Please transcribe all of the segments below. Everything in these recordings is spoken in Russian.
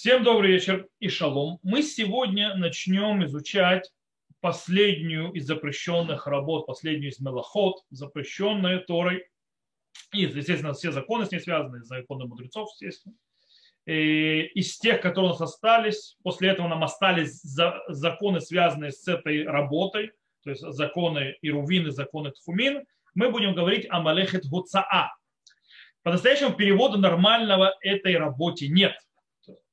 Всем добрый вечер и шалом. Мы сегодня начнем изучать последнюю из запрещенных работ, последнюю из мелоход, запрещенную Торой. И, естественно, все законы с ней связаны, законы мудрецов, естественно. И из тех, которые у нас остались, после этого нам остались законы, связанные с этой работой, то есть законы Ирувин и законы Тхумин, мы будем говорить о Малехет Гуцаа. По-настоящему перевода нормального этой работе нет –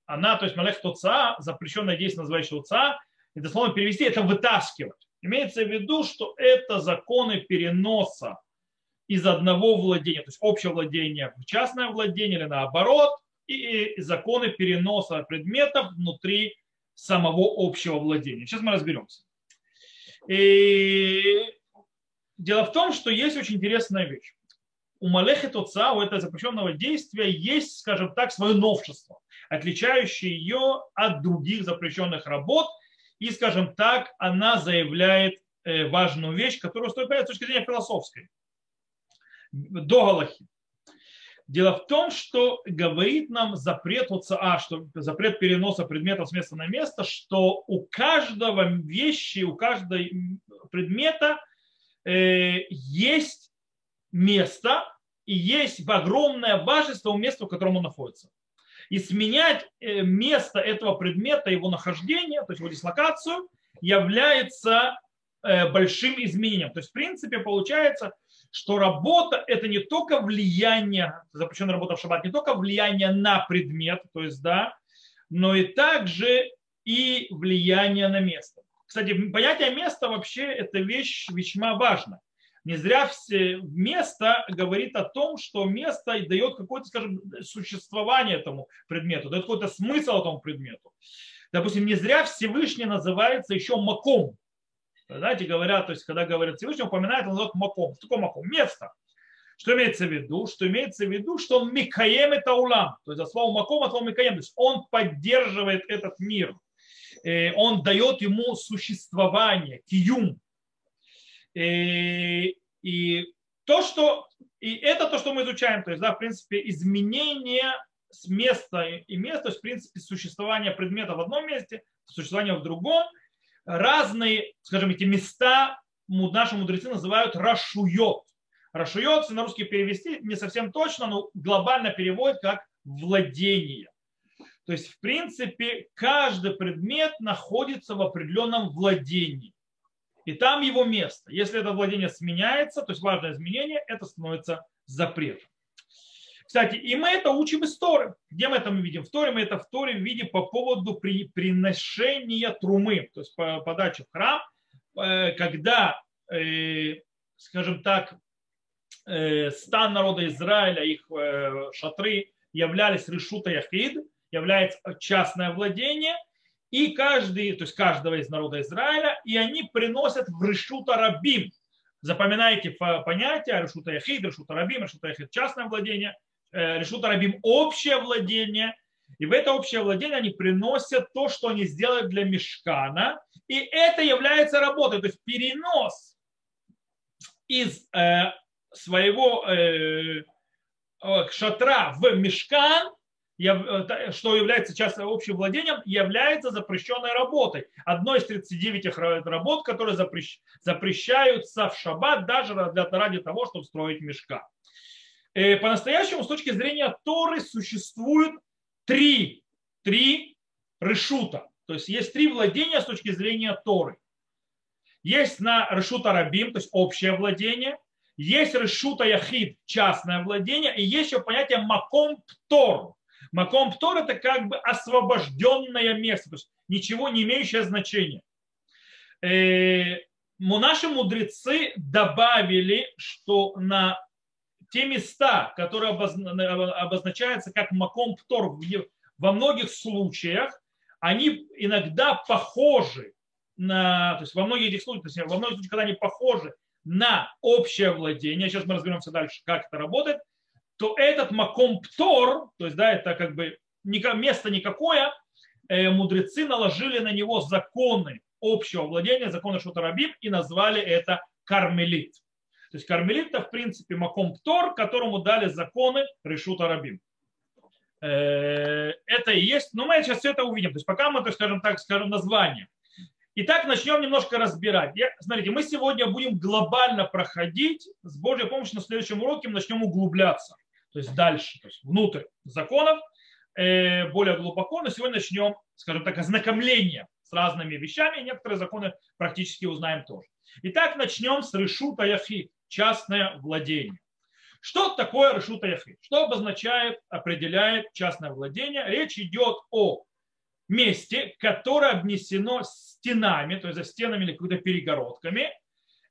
она, то есть Малех Туца, запрещенное действие, называющее Туца, и дословно перевести, это вытаскивать. Имеется в виду, что это законы переноса из одного владения, то есть общее владение в частное владение или наоборот, и законы переноса предметов внутри самого общего владения. Сейчас мы разберемся. И дело в том, что есть очень интересная вещь. У Малехи Туца, у этого запрещенного действия есть, скажем так, свое новшество отличающие ее от других запрещенных работ. И, скажем так, она заявляет э, важную вещь, стоит понять с точки зрения философской. До Галахи. Дело в том, что говорит нам запрет а, что запрет переноса предметов с места на место, что у каждого вещи, у каждого предмета э, есть место и есть огромное важность того места, в котором он находится и сменять э, место этого предмета, его нахождения, то есть его дислокацию, является э, большим изменением. То есть, в принципе, получается, что работа – это не только влияние, запрещенная работа в шаббат, не только влияние на предмет, то есть, да, но и также и влияние на место. Кстати, понятие места вообще – это вещь весьма важная. Не зря все место говорит о том, что место дает какое-то, скажем, существование этому предмету, дает какой-то смысл этому предмету. Допустим, не зря Всевышний называется еще маком. Знаете, говорят, то есть, когда говорят Всевышний, упоминает, он называет маком. Что такое маком? Место. Что имеется в виду? Что имеется в виду, что он микаем это улам. То есть, от слова маком, от слова микаем. То есть, он поддерживает этот мир. Э, он дает ему существование, киюм. И, и то, что и это то, что мы изучаем, то есть, да, в принципе, изменение с места и места, то есть, в принципе, существование предмета в одном месте, существование в другом, разные, скажем, эти места наши мудрецы называют рашует. Рашует, если на русский перевести, не совсем точно, но глобально переводит как владение. То есть, в принципе, каждый предмет находится в определенном владении и там его место. Если это владение сменяется, то есть важное изменение, это становится запретом. Кстати, и мы это учим из Торы. Где мы это мы видим? В Торе мы это в Торе видим по поводу при, приношения трумы, то есть по подаче в храм, э, когда, э, скажем так, э, стан народа Израиля, их шатры являлись решута яхид, является частное владение, и каждый, то есть каждого из народа Израиля, и они приносят в Решута Рабим. Запоминайте понятие Решута Яхид, Решута Рабим, Решута Яхид частное владение, э, Решута Рабим общее владение. И в это общее владение они приносят то, что они сделали для мешкана. И это является работой, то есть перенос из э, своего э, шатра в мешкан что является часто общим владением, является запрещенной работой. Одной из 39 работ, которые запрещаются в шаббат даже ради того, чтобы строить мешка. Э, по-настоящему, с точки зрения Торы, существует три, три решута. То есть есть три владения с точки зрения Торы. Есть на решута рабим, то есть общее владение. Есть решута яхид, частное владение. И есть еще понятие маком птор, Маком Птор это как бы освобожденное место, то есть ничего не имеющее значения. Э, наши мудрецы добавили, что на те места, которые обозначаются как Маком Птор во многих случаях, они иногда похожи на, то есть во многих этих случаях, то есть во многих случаях, когда они похожи на общее владение, сейчас мы разберемся дальше, как это работает, то этот маком птор, то есть да, это как бы место никакое, э, мудрецы наложили на него законы общего владения, законы Шутарабим и назвали это кармелит. То есть кармелит это в принципе маком птор, которому дали законы Решута Рабим. Э, это и есть, но мы сейчас все это увидим. То есть пока мы, то скажем так, скажем название. Итак, начнем немножко разбирать. Я, смотрите, мы сегодня будем глобально проходить, с Божьей помощью на следующем уроке мы начнем углубляться, то есть дальше, то есть внутрь законов, э, более глубоко, но сегодня начнем, скажем так, ознакомление с разными вещами, некоторые законы практически узнаем тоже. Итак, начнем с решута яхид, частное владение. Что такое решута яхид? Что обозначает, определяет частное владение? Речь идет о месте, которое обнесено стенами, то есть за стенами или какими-то перегородками,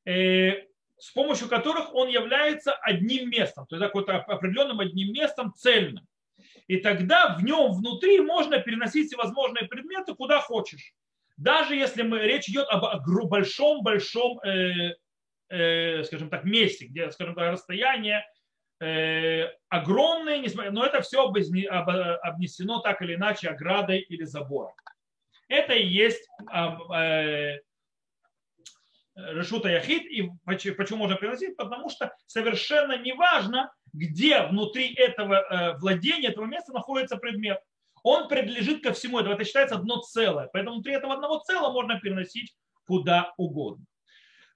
э, с помощью которых он является одним местом, то есть какой-то определенным одним местом цельным. И тогда в нем внутри можно переносить всевозможные предметы куда хочешь. Даже если мы, речь идет об большом-большом, э, э, скажем так, месте, где, скажем так, расстояние э, огромные, но это все обнесено так или иначе оградой или забором. Это и есть э, решута яхид. И почему можно приносить? Потому что совершенно не важно, где внутри этого э, владения, этого места находится предмет. Он принадлежит ко всему этого. Это считается одно целое. Поэтому внутри этого одного целого можно переносить куда угодно.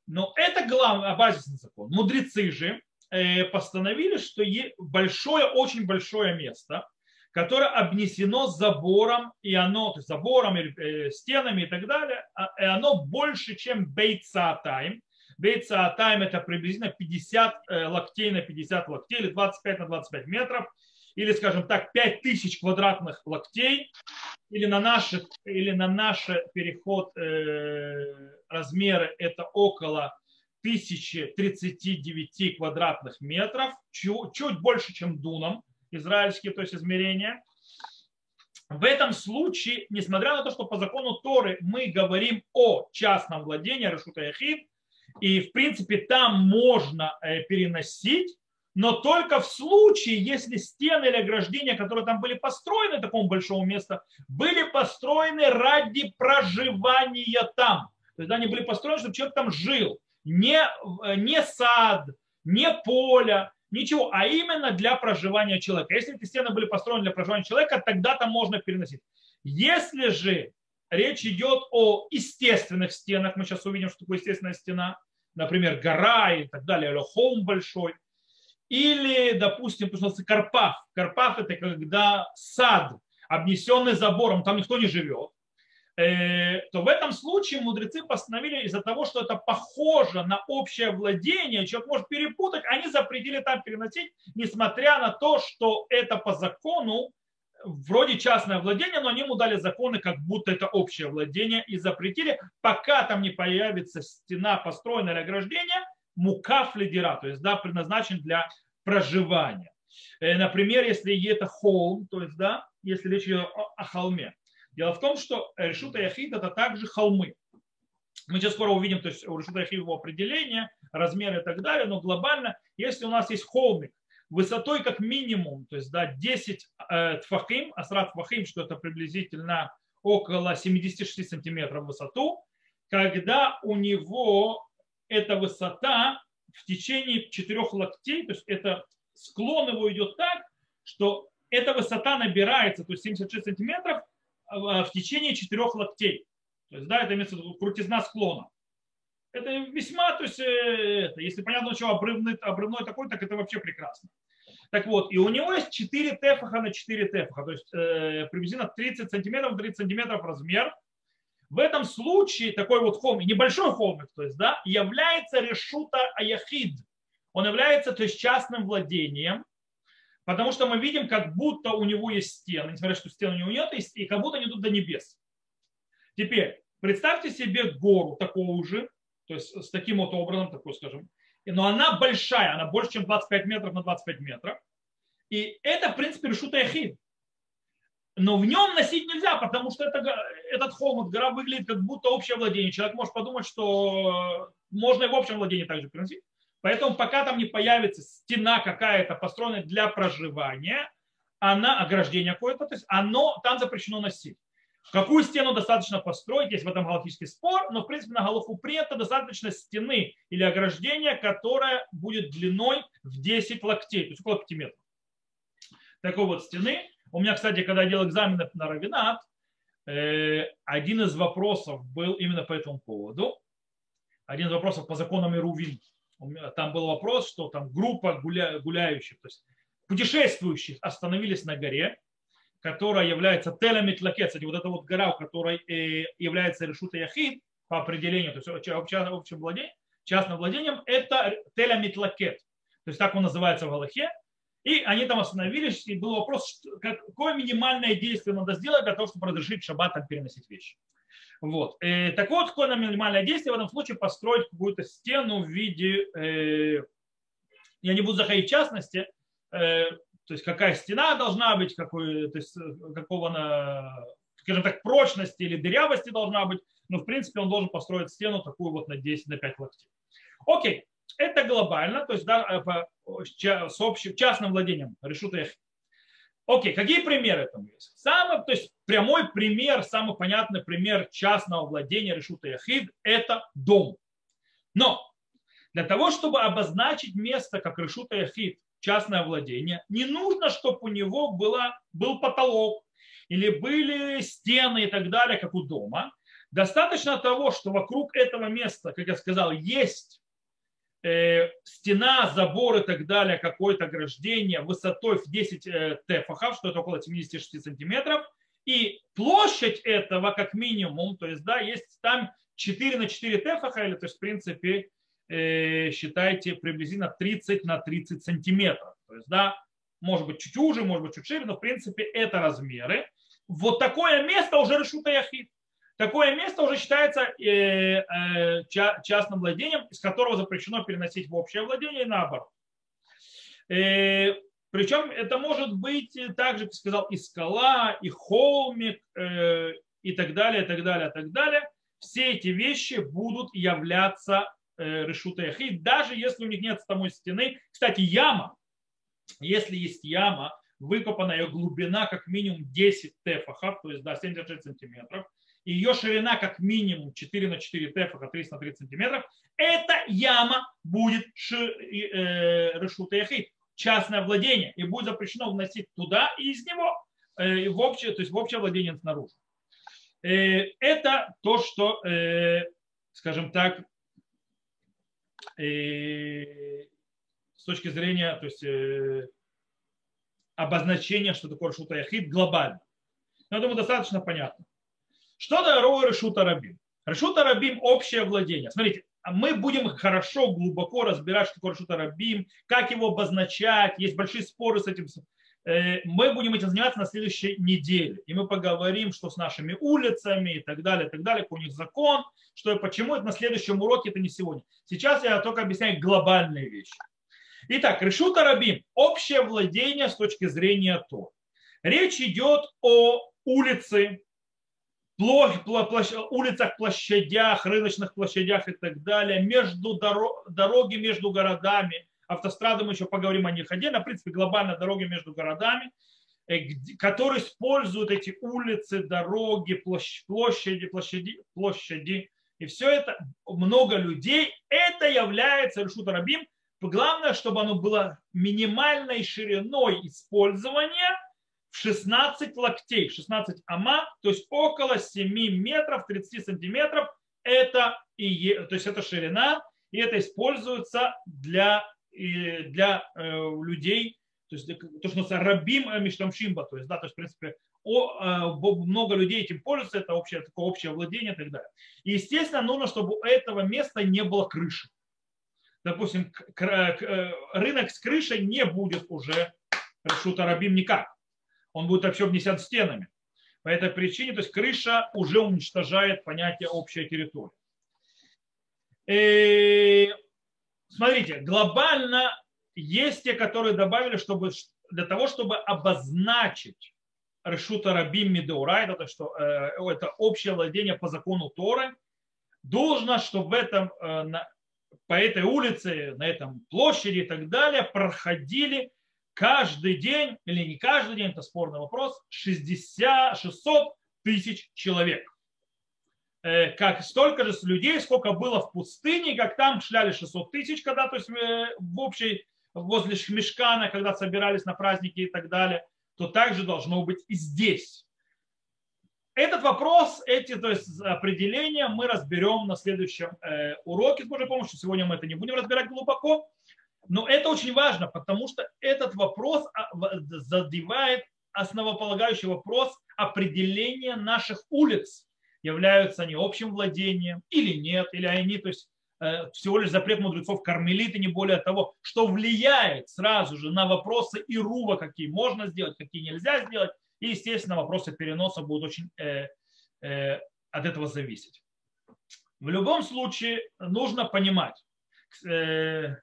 Но это главный, базисный закон. Мудрецы же Э, постановили, что большое, очень большое место, которое обнесено забором, и оно, то есть забором, э, стенами и так далее, а, и оно больше, чем бейтсаатайм. Бейтсаатайм это приблизительно 50 э, локтей на 50 локтей, или 25 на 25 метров, или, скажем так, 5000 квадратных локтей, или на наш, или на наш переход э, размеры это около 1039 квадратных метров, чуть, чуть больше, чем дунам, израильские, то есть измерения. В этом случае, несмотря на то, что по закону Торы мы говорим о частном владении, Решута Яхид, и в принципе там можно э, переносить, но только в случае, если стены или ограждения, которые там были построены, такому большому месту, были построены ради проживания там. То есть они были построены, чтобы человек там жил не, э, не сад, не поле, ничего, а именно для проживания человека. Если эти стены были построены для проживания человека, тогда там можно переносить. Если же речь идет о естественных стенах, мы сейчас увидим, что такое естественная стена, например, гора и так далее, или холм большой, или, допустим, пожалуйста, Карпах. Карпах – это когда сад, обнесенный забором, там никто не живет. Э, то в этом случае мудрецы постановили из-за того, что это похоже на общее владение, человек может перепутать, они запретили там переносить, несмотря на то, что это по закону вроде частное владение, но они ему дали законы, как будто это общее владение, и запретили, пока там не появится стена, построенная для ограждения, мукаф лидера, то есть да, предназначен для проживания. Э, например, если это холм, то есть да, если речь идет о холме, Дело в том, что решута яхид это также холмы. Мы сейчас скоро увидим, то есть у решута яхид его определение, размеры и так далее, но глобально, если у нас есть холмик высотой как минимум, то есть да, 10 э, тфахим, асрат тфахим, что это приблизительно около 76 сантиметров в высоту, когда у него эта высота в течение четырех локтей, то есть это склон его идет так, что эта высота набирается, то есть 76 сантиметров, в течение четырех локтей. То есть, да, это имеется крутизна склона. Это весьма, то есть, э, это, если понятно, что обрывной, обрывной такой, так это вообще прекрасно. Так вот, и у него есть 4 тефаха на 4 тефаха, то есть э, приблизительно 30 сантиметров, 30 сантиметров размер. В этом случае такой вот холмик, небольшой холмик, то есть, да, является решута аяхид. Он является, то есть, частным владением, Потому что мы видим, как будто у него есть стены, несмотря что стены у него нет, и как будто они идут до небес. Теперь, представьте себе гору такого же, то есть с таким вот образом, такой, скажем, но она большая, она больше, чем 25 метров на 25 метров. И это, в принципе, решута яхид. Но в нем носить нельзя, потому что это, этот холм, эта гора выглядит как будто общее владение. Человек может подумать, что можно и в общем владении также переносить. Поэтому пока там не появится стена какая-то, построенная для проживания, она, ограждение какое-то, то есть оно, там запрещено носить. Какую стену достаточно построить, есть в этом галактический спор, но в принципе на голову принято достаточно стены или ограждения, которое будет длиной в 10 локтей, то есть около 5 метров. Такой вот стены. У меня, кстати, когда я делал экзамены на равинат, один из вопросов был именно по этому поводу. Один из вопросов по законам Ирувин. Там был вопрос, что там группа гуля, гуляющих, то есть путешествующих остановились на горе, которая является Телемитлакет, кстати, вот эта вот гора, у которой э, является Решута Яхид по определению, то есть общим владением, частным владением, это Телемитлакет. То есть так он называется в Галахе. И они там остановились, и был вопрос, какое минимальное действие надо сделать для того, чтобы разрешить шаббат переносить вещи. Вот. Э, так вот, какое минимальное действие в этом случае построить какую-то стену в виде, э, я не буду заходить в частности, э, то есть какая стена должна быть, какой, то есть э, какого, на, скажем так, прочности или дырявости должна быть, но в принципе он должен построить стену такую вот на 10, на 5 локтей. Окей, это глобально, то есть да, э, по, с общим частным владением решута Окей, какие примеры там есть? Самый, то есть прямой пример, самый понятный пример частного владения решута яхид – это дом. Но для того, чтобы обозначить место как решута яхид, частное владение, не нужно, чтобы у него было, был потолок или были стены и так далее, как у дома. Достаточно того, что вокруг этого места, как я сказал, есть стена, забор и так далее, какое-то ограждение высотой в 10 э, тефахов, что это около 76 сантиметров, и площадь этого как минимум, то есть да, есть там 4 на 4 тефаха, или то есть в принципе Э, считайте, приблизительно 30 на 30 сантиметров. То есть, да, может быть чуть уже, может быть чуть шире, но в принципе это размеры. Вот такое место уже решута яхид. Такое место уже считается э, э, частным владением, из которого запрещено переносить в общее владение и наоборот. Причем это может быть также, как сказал, и скала, и холмик, и так далее, и так далее, и так далее. Все эти вещи будут являться Э, решута яхид, даже если у них нет самой стены. Кстати, яма, если есть яма, выкопана ее глубина как минимум 10 тефахов, то есть да, 76 сантиметров, ее ширина как минимум 4 на 4 тефаха, 30 на 30 сантиметров, эта яма будет э, решута яхид, частное владение, и будет запрещено вносить туда и из него э, в общее, то есть в общее владение снаружи. Это то, что, скажем так, с точки зрения то есть, э, обозначения, что такое Решута Яхид глобально. Но я думаю, достаточно понятно. Что такое Решута Рабим? Решута Рабим – общее владение. Смотрите, мы будем хорошо, глубоко разбирать, что такое Решута Рабим, как его обозначать. Есть большие споры с этим Э, мы будем этим заниматься на следующей неделе. И мы поговорим, что с нашими улицами и так далее, и так далее, какой у них закон, что и почему это на следующем уроке, это не сегодня. Сейчас я только объясняю глобальные вещи. Итак, Решута Рабим. Общее владение с точки зрения то. Речь идет о улице, улицах, площадях, рыночных площадях и так далее, между дороги между городами, автострады, мы еще поговорим о них отдельно, в принципе, глобально дороги между городами, э, которые используют эти улицы, дороги, площади, площади, площади, и все это, много людей, это является решут рабим. Главное, чтобы оно было минимальной шириной использования в 16 локтей, 16 ама, то есть около 7 метров, 30 сантиметров. Это, и, то есть это ширина, и это используется для для э, людей, то есть то, что называется рабим миштамшимба, то есть, да, то есть, в принципе, о, э, много людей этим пользуются, это общее, такое общее владение и так далее. И, естественно, нужно, чтобы у этого места не было крыши. Допустим, э, рынок с крышей не будет уже решута рабим никак. Он будет вообще обнесен стенами. По этой причине, то есть крыша уже уничтожает понятие общая территория. И смотрите, глобально есть те, которые добавили, чтобы для того, чтобы обозначить решута рабим медеурай, это, что, э, это общее владение по закону Торы, должно, чтобы в этом, э, на, по этой улице, на этом площади и так далее проходили каждый день, или не каждый день, это спорный вопрос, 60, 600 тысяч человек. Э, как столько же людей, сколько было в пустыне, как там шляли 600 тысяч, когда, то есть э, в общей, возле Мешкана, когда собирались на праздники и так далее. то также должно быть и здесь. Этот вопрос, эти то есть, определения мы разберем на следующем э, уроке с Божьей помощью. Сегодня мы это не будем разбирать глубоко. Но это очень важно, потому что этот вопрос а, задевает основополагающий вопрос определения наших улиц. Являются они общим владением или нет, или они, то есть э, всего лишь запрет мудрецов кармелиты, не более того, что влияет сразу же на вопросы Ирува, какие можно сделать, какие нельзя сделать, и, естественно, вопросы переноса будут очень э, э, от этого зависеть. В любом случае нужно понимать, э, э,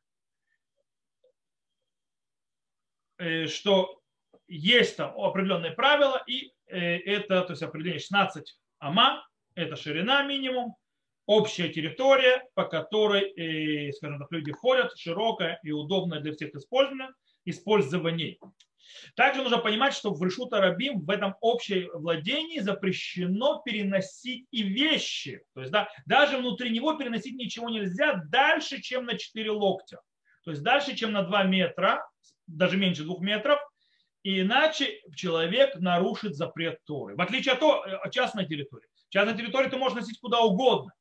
что есть там определенные правила, и э, это, то есть определение 16 ама, это ширина минимум, общая территория, по которой, э, скажем так, люди ходят, широкая и удобная для всех использования, использований. Также нужно понимать, что в Решута Рабим в этом общем владении запрещено переносить и вещи. То есть да, даже внутри него переносить ничего нельзя дальше, чем на 4 локтя. То есть дальше, чем на 2 метра, даже меньше 2 метров, иначе человек нарушит запрет Торы. В отличие от, от частной территории. Частной территории ты можешь носить куда угодно.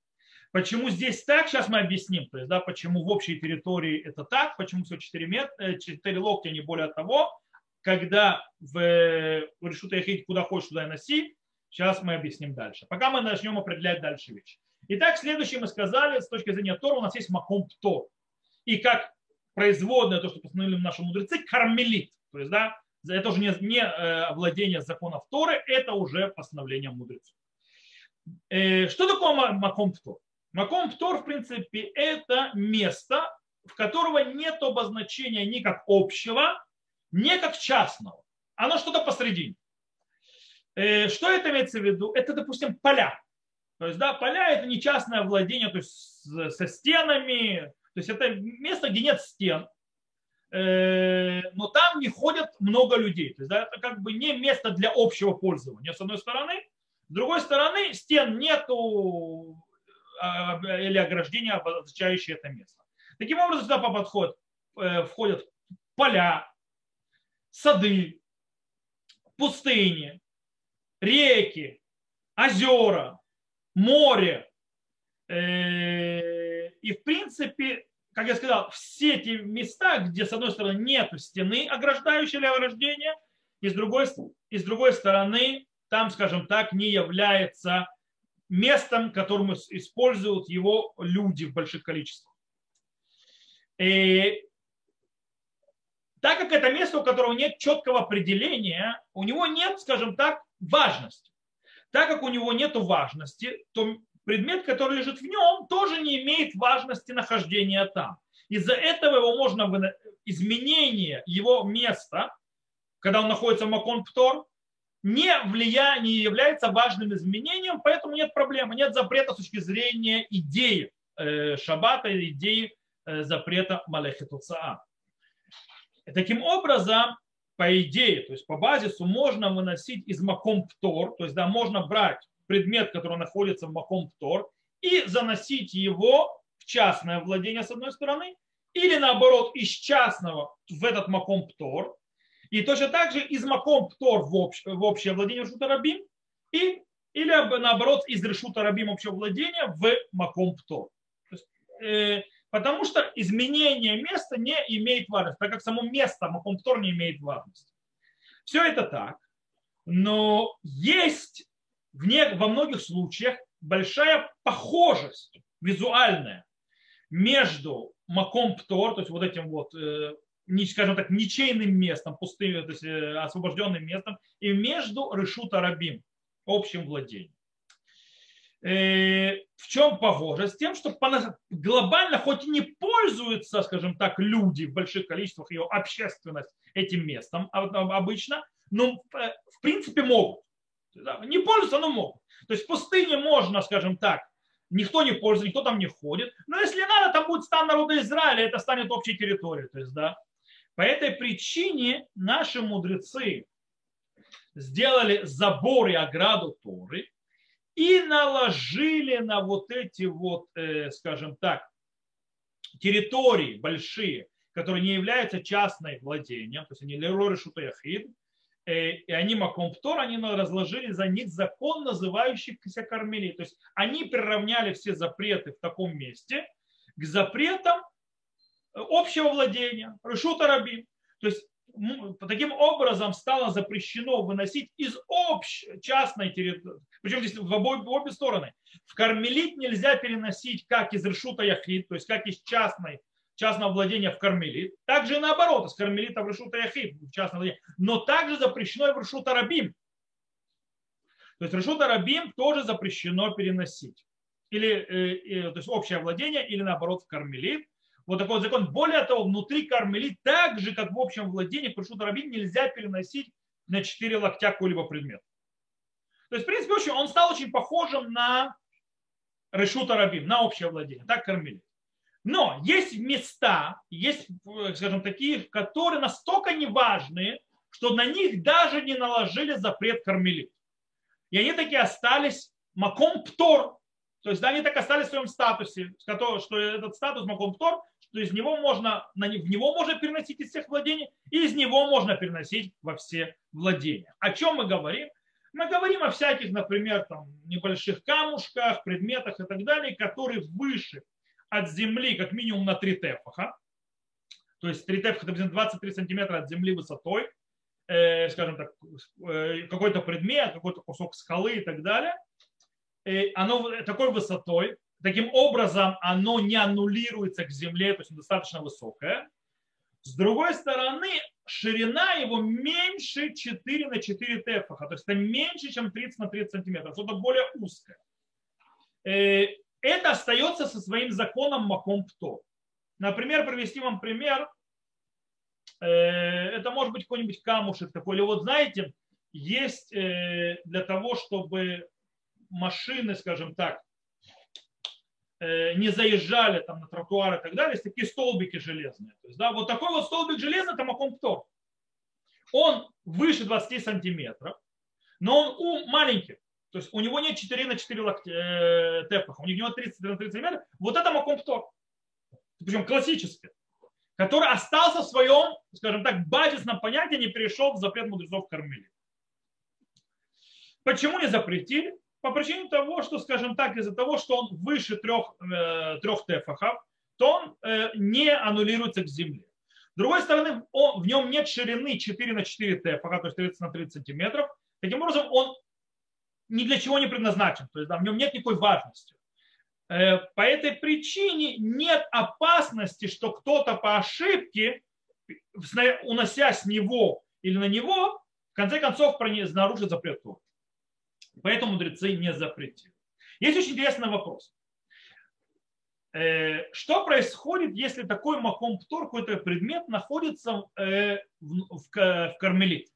Почему здесь так, сейчас мы объясним. То есть, да, почему в общей территории это так, почему всего 4, метра, 4 локтя, не более того когда в, в решут яхид куда хочешь, туда и носи. Сейчас мы объясним дальше. Пока мы начнем определять дальше вещи. Итак, следующее мы сказали, с точки зрения Тора, у нас есть маком птор. И как производное, то, что постановили наши мудрецы, кармелит. То есть, да, это уже не, не э, владение законов Торы, это уже постановление мудрецов. Э, что такое маком птор? Маком птор, в принципе, это место, в которого нет обозначения ни как общего, не как частного, оно что-то посредине. Э, что это имеется в виду? Это, допустим, поля. То есть, да, поля это не частное владение, то есть со стенами, то есть это место, где нет стен, э, но там не ходят много людей. То есть, да, это как бы не место для общего пользования, с одной стороны. С другой стороны, стен нету а, или ограждения, обозначающие это место. Таким образом, сюда по подход э, входят поля, сады, пустыни, реки, озера, море. И в принципе, как я сказал, все эти места, где с одной стороны нет стены, ограждающей для ограждения, и с другой, и с другой стороны там, скажем так, не является местом, которым используют его люди в больших количествах. И так как это место, у которого нет четкого определения, у него нет, скажем так, важности. Так как у него нет важности, то предмет, который лежит в нем, тоже не имеет важности нахождения там. Из-за этого его можно изменение его места, когда он находится в Макон Птор, не, влия, не является важным изменением, поэтому нет проблемы, нет запрета с точки зрения идеи э, шаббата, идеи э, запрета Малехитуцаа. Таким образом, по идее, то есть по базису можно выносить из маком птор, то есть да, можно брать предмет, который находится в маком птор, и заносить его в частное владение с одной стороны, или наоборот из частного в этот маком птор, и точно так же из маком птор в, общ, в общее владение Шутарабим, и, или наоборот из решута рабим общего владения в маком птор. Э, Потому что изменение места не имеет важности, так как само место Макомптор не имеет важности. Все это так, но есть в не, во многих случаях большая похожесть визуальная между Макомптор, то есть вот этим вот, э, скажем так, ничейным местом, пустым, то есть э, освобожденным местом, и между Решута Рабим, общим владением. Э, в чем похоже? С тем, что глобально, хоть и не пользуются, скажем так, люди в больших количествах, ее общественность этим местом обычно, но в принципе могут. Не пользуются, но могут. То есть в пустыне можно, скажем так, никто не пользуется, никто там не ходит. Но если надо, там будет стан народа Израиля, это станет общей территорией. То есть, да. По этой причине наши мудрецы сделали забор и ограду Торы, и наложили на вот эти вот, э, скажем так, территории большие, которые не являются частной владением, то есть они лероры шутаяхид, и они Макомптор, они разложили за них закон, называющийся Кармели. То есть они приравняли все запреты в таком месте к запретам общего владения, решута рабим. То есть таким образом стало запрещено выносить из общей частной территории, причем здесь в обе, в обе стороны. В кармелит нельзя переносить как из решута яхид, то есть как из частной, частного владения в кармелит, также и наоборот, из кармелита в решута яхид, в частное владение. Но также запрещено и в решута рабим. То есть решута рабим тоже запрещено переносить. Или э, э, то есть общее владение, или наоборот в кармелит вот такой вот закон. Более того, внутри кармелит, так же, как в общем владении, Пашут Рабин нельзя переносить на четыре локтя какой-либо предмет. То есть, в принципе, он стал очень похожим на Решута Рабин, на общее владение, так кармелит. Но есть места, есть, скажем, такие, которые настолько неважные, что на них даже не наложили запрет кармелит. И они такие остались маком птор, то есть да, они так остались в своем статусе, что этот статус маком птор, что из него можно, в него можно переносить из всех владений, и из него можно переносить во все владения. О чем мы говорим? Мы говорим о всяких, например, там, небольших камушках, предметах и так далее, которые выше от земли как минимум на 3 тефаха. То есть 3 тефаха это 23 сантиметра от земли высотой, э, скажем так, э, какой-то предмет, какой-то кусок скалы и так далее. Э, оно такой высотой, Таким образом, оно не аннулируется к земле, то есть достаточно высокое. С другой стороны, ширина его меньше 4 на 4 тефаха, то есть это меньше, чем 30 на 30 сантиметров, что-то более узкое. Это остается со своим законом маком птор. Например, привести вам пример, э, это может быть какой-нибудь камушек такой, или вот знаете, есть э, для того, чтобы машины, скажем так, Э, не заезжали там на тротуары и так далее, есть такие столбики железные. То есть, да, вот такой вот столбик железный, это макомптор. Он выше 20 сантиметров, но он маленький. То есть у него нет 4 на 4 локтя, э, тепаха, у него 30 на 30 сантиметров. Вот это макомптор. Причем классический который остался в своем, скажем так, базисном понятии, не перешел в запрет мудрецов кормили. Почему не запретили? по причине того, что, скажем так, из-за того, что он выше трех, э, трех тефахов, то он э, не аннулируется к земле. С другой стороны, он, в нем нет ширины 4 на 4 тефаха, то есть 30 на 30 сантиметров. Таким образом, он ни для чего не предназначен, то есть да, в нем нет никакой важности. Э, по этой причине нет опасности, что кто-то по ошибке, унося с него или на него, в конце концов нарушит запрет Торы. Поэтому мудрецы не запретили. Есть очень интересный вопрос. Э, что происходит, если такой маком птор, какой-то предмет находится э, в кармелит?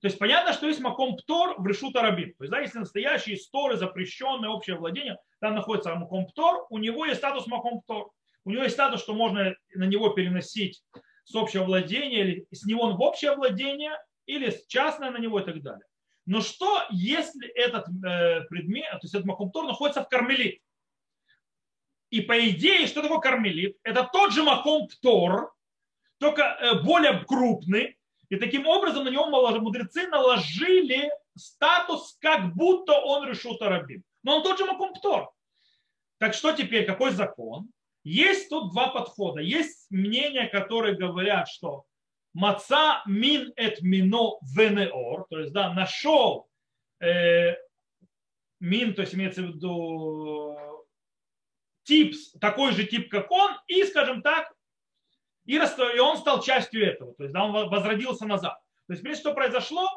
То есть понятно, что есть маком птор в решут арабин. То есть, да, если настоящие истории, запрещенное общее владение, там находится маком птор, у него есть статус маком птор. У него есть статус, что можно на него переносить с общего владения, или с него в общее владение, или с частное на него и так далее. Но что, если этот э, предмет, то есть этот макомтор находится в кармелит? И по идее, что такое кармелит? Это тот же макомптор, только э, более крупный. И таким образом на него мудрецы наложили статус, как будто он решил тарабим. Но он тот же макомптор. Так что теперь, какой закон? Есть тут два подхода. Есть мнения, которые говорят, что маца мин эт мино венеор, то есть, да, нашел э, мин, то есть имеется в виду тип, такой же тип, как он, и, скажем так, и, он стал частью этого, то есть, да, он возродился назад. То есть, что произошло,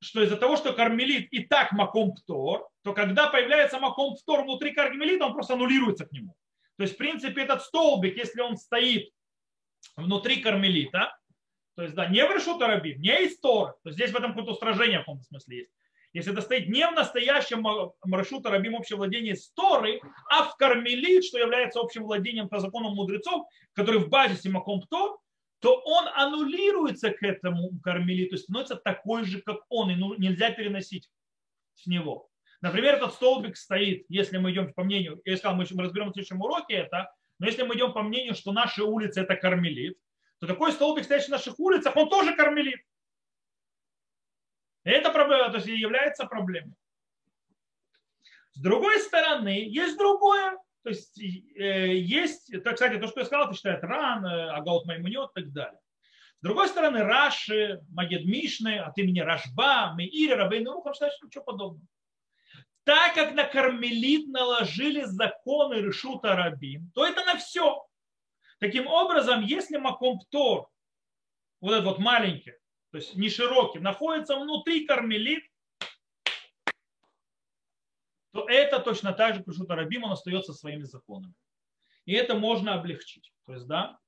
что из-за того, что кармелит и так маком птор, то когда появляется маком птор внутри кармелита, он просто аннулируется к нему. То есть, в принципе, этот столбик, если он стоит внутри кармелита, то есть, да, не в Решут Арабим, не из Торы. То здесь в этом какое-то устражение в каком-то смысле есть. Если это стоит не в настоящем Решут Арабим общем владении с Торы, а в Кармелит, что является общим владением по законам мудрецов, который в базисе Маком Тор, то он аннулируется к этому кармелиту, становится такой же, как он, и ну, нельзя переносить с него. Например, этот столбик стоит, если мы идем по мнению, я сказал, мы разберем в следующем уроке это, но если мы идем по мнению, что наши улицы это кармелит, то такой столбик, стоящий на наших улицах, он тоже кармелит. Это проблема, то есть является проблемой. С другой стороны, есть другое. То есть э, есть, это, кстати, то, что я сказал, это считает Ран, э, Агаут Маймунет и так далее. С другой стороны, Раши, Магед Мишны, от имени Рашба, Меири, Рабейн Рухам считают, что ничего подобного. Так как на кармелит наложили законы Решута Рабим, то это на все. Таким образом, если Макомптор, вот этот вот маленький, то есть не широкий, находится внутри кармелит, то это точно так же Решута Рабим, он остается своими законами. И это можно облегчить. То есть, да,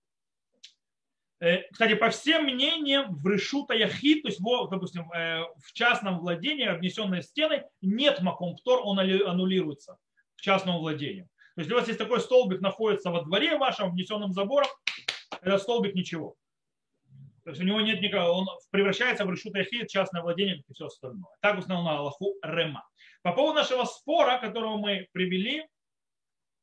Э, кстати, по всем мнениям, в решута яхид, то есть, допустим, э, в частном владении, обнесенной стеной, нет макомптор, он аннулируется в частном владении. То есть, если у вас есть такой столбик, находится во дворе вашем, внесенным забором, этот столбик ничего. То есть у него нет никакого, он превращается в решута яхид, частное владение и все остальное. Так установлено Аллаху Рема. По поводу нашего спора, которого мы привели,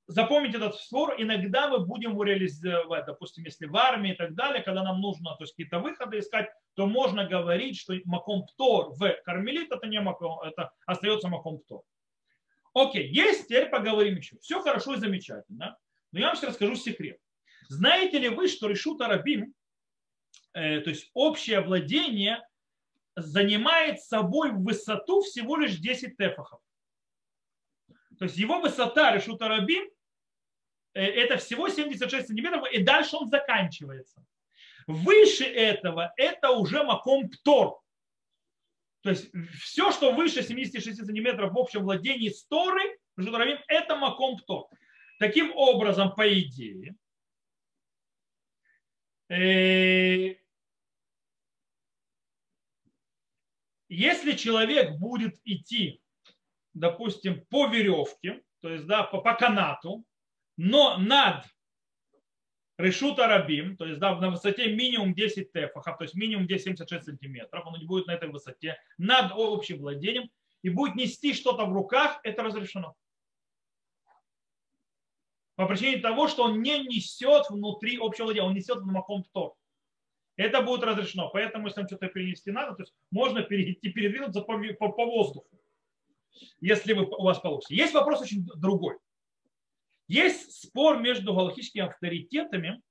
запомните этот спор, иногда мы будем его реализовать, допустим, если в армии и так далее, когда нам нужно то есть, какие-то выходы искать, то можно говорить, что маком птор в кармелит это не маком, это остается маком птор. Окей, есть, теперь поговорим еще. Все хорошо и замечательно, но я вам сейчас расскажу секрет. Знаете ли вы, что решут арабим, то есть общее владение, занимает собой высоту всего лишь 10 тефахов. То есть его высота решута рабим Э, это всего 76 сантиметров, и дальше он заканчивается. Выше этого это уже маком птор. То есть все, что выше 76 сантиметров в общем владении сторы, это маком птор. Таким образом, по идее, э, если человек будет идти, допустим, по веревке, то есть да, по, по канату, но над решут арабим, то есть да, на высоте минимум 10 тефахов, то есть минимум 10-76 сантиметров, он будет на этой высоте, над общим владением, и будет нести что-то в руках, это разрешено. По причине того, что он не несет внутри общего владения, он несет в маком тор. Это будет разрешено. Поэтому, если там что-то перенести надо, то есть можно перейти, передвинуться по, по, по воздуху, если вы, у вас получится. Есть вопрос очень другой. Есть спор между галактическими авторитетами